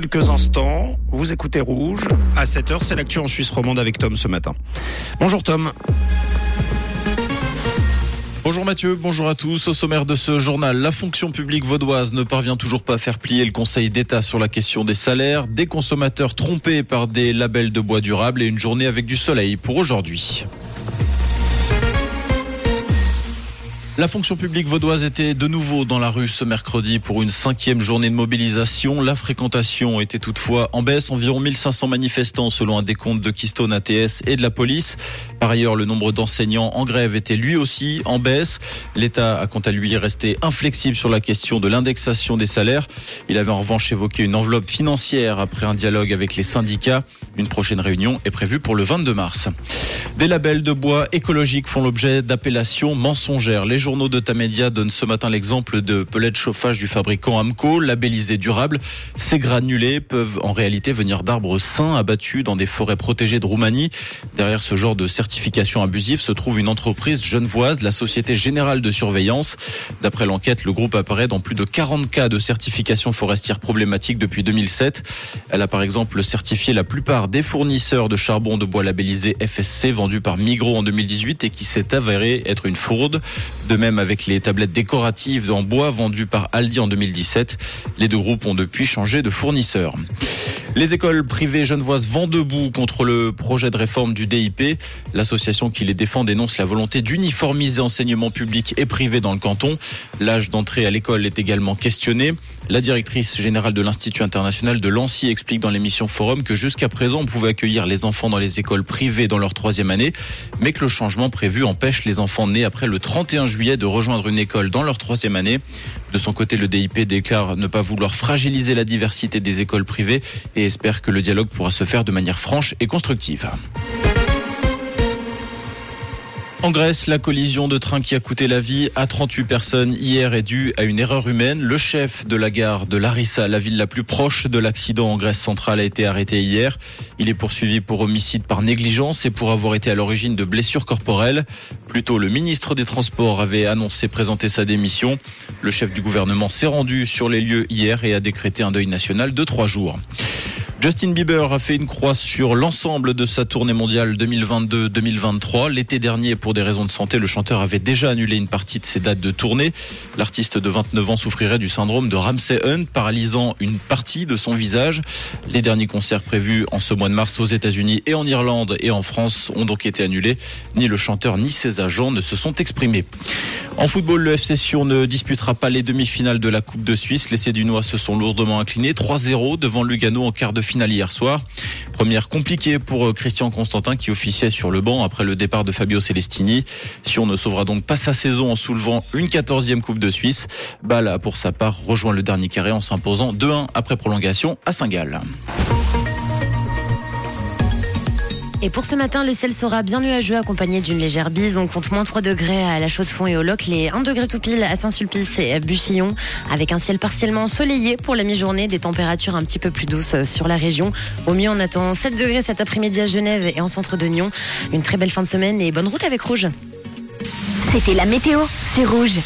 Quelques instants, vous écoutez Rouge. À 7h, c'est l'actu en Suisse romande avec Tom ce matin. Bonjour Tom. Bonjour Mathieu, bonjour à tous. Au sommaire de ce journal, la fonction publique vaudoise ne parvient toujours pas à faire plier le Conseil d'État sur la question des salaires, des consommateurs trompés par des labels de bois durable et une journée avec du soleil pour aujourd'hui. La fonction publique vaudoise était de nouveau dans la rue ce mercredi pour une cinquième journée de mobilisation. La fréquentation était toutefois en baisse, environ 1500 manifestants selon un décompte de Keystone ATS et de la police. Par ailleurs, le nombre d'enseignants en grève était lui aussi en baisse. L'État a quant à lui resté inflexible sur la question de l'indexation des salaires. Il avait en revanche évoqué une enveloppe financière après un dialogue avec les syndicats. Une prochaine réunion est prévue pour le 22 mars. Des labels de bois écologiques font l'objet d'appellations mensongères. Journaux de Tamedia donnent ce matin l'exemple de pellets de chauffage du fabricant Amco, labellisé durable. Ces granulés peuvent en réalité venir d'arbres sains abattus dans des forêts protégées de Roumanie. Derrière ce genre de certification abusive se trouve une entreprise genevoise, la Société Générale de Surveillance. D'après l'enquête, le groupe apparaît dans plus de 40 cas de certification forestière problématique depuis 2007. Elle a par exemple certifié la plupart des fournisseurs de charbon de bois labellisé FSC vendus par Migros en 2018 et qui s'est avéré être une fraude. De même avec les tablettes décoratives en bois vendues par Aldi en 2017. Les deux groupes ont depuis changé de fournisseur. Les écoles privées genevoises vont debout contre le projet de réforme du DIP. L'association qui les défend dénonce la volonté d'uniformiser enseignement public et privé dans le canton. L'âge d'entrée à l'école est également questionné. La directrice générale de l'Institut international de Lancy explique dans l'émission Forum que jusqu'à présent on pouvait accueillir les enfants dans les écoles privées dans leur troisième année, mais que le changement prévu empêche les enfants nés après le 31 juillet de rejoindre une école dans leur troisième année. De son côté, le DIP déclare ne pas vouloir fragiliser la diversité des écoles privées et espère que le dialogue pourra se faire de manière franche et constructive. En Grèce, la collision de train qui a coûté la vie à 38 personnes hier est due à une erreur humaine. Le chef de la gare de Larissa, la ville la plus proche de l'accident en Grèce centrale, a été arrêté hier. Il est poursuivi pour homicide par négligence et pour avoir été à l'origine de blessures corporelles. Plus tôt, le ministre des Transports avait annoncé présenter sa démission. Le chef du gouvernement s'est rendu sur les lieux hier et a décrété un deuil national de trois jours. Justin Bieber a fait une croix sur l'ensemble de sa tournée mondiale 2022-2023. L'été dernier, pour des raisons de santé, le chanteur avait déjà annulé une partie de ses dates de tournée. L'artiste de 29 ans souffrirait du syndrome de Ramsey Hunt, paralysant une partie de son visage. Les derniers concerts prévus en ce mois de mars aux États-Unis et en Irlande et en France ont donc été annulés. Ni le chanteur ni ses agents ne se sont exprimés. En football, le FC Sion ne disputera pas les demi-finales de la Coupe de Suisse. Les Cédunois se sont lourdement inclinés 3-0 devant Lugano en quart de finale hier soir. Première compliquée pour euh, Christian Constantin qui officiait sur le banc après le départ de Fabio Celestini. Sion ne sauvera donc pas sa saison en soulevant une quatorzième Coupe de Suisse. Bala, pour sa part, rejoint le dernier carré en s'imposant 2-1 après prolongation à Saint-Gall. Et pour ce matin, le ciel sera bien nuageux, accompagné d'une légère bise. On compte moins 3 degrés à la Chaux-de-Fonds et au Loc, les 1 degré tout pile à Saint-Sulpice et à Buchillon, avec un ciel partiellement ensoleillé pour la mi-journée, des températures un petit peu plus douces euh, sur la région. Au mieux, on attend 7 degrés cet après-midi à Genève et en centre de Nyon. Une très belle fin de semaine et bonne route avec Rouge. C'était la météo, c'est Rouge.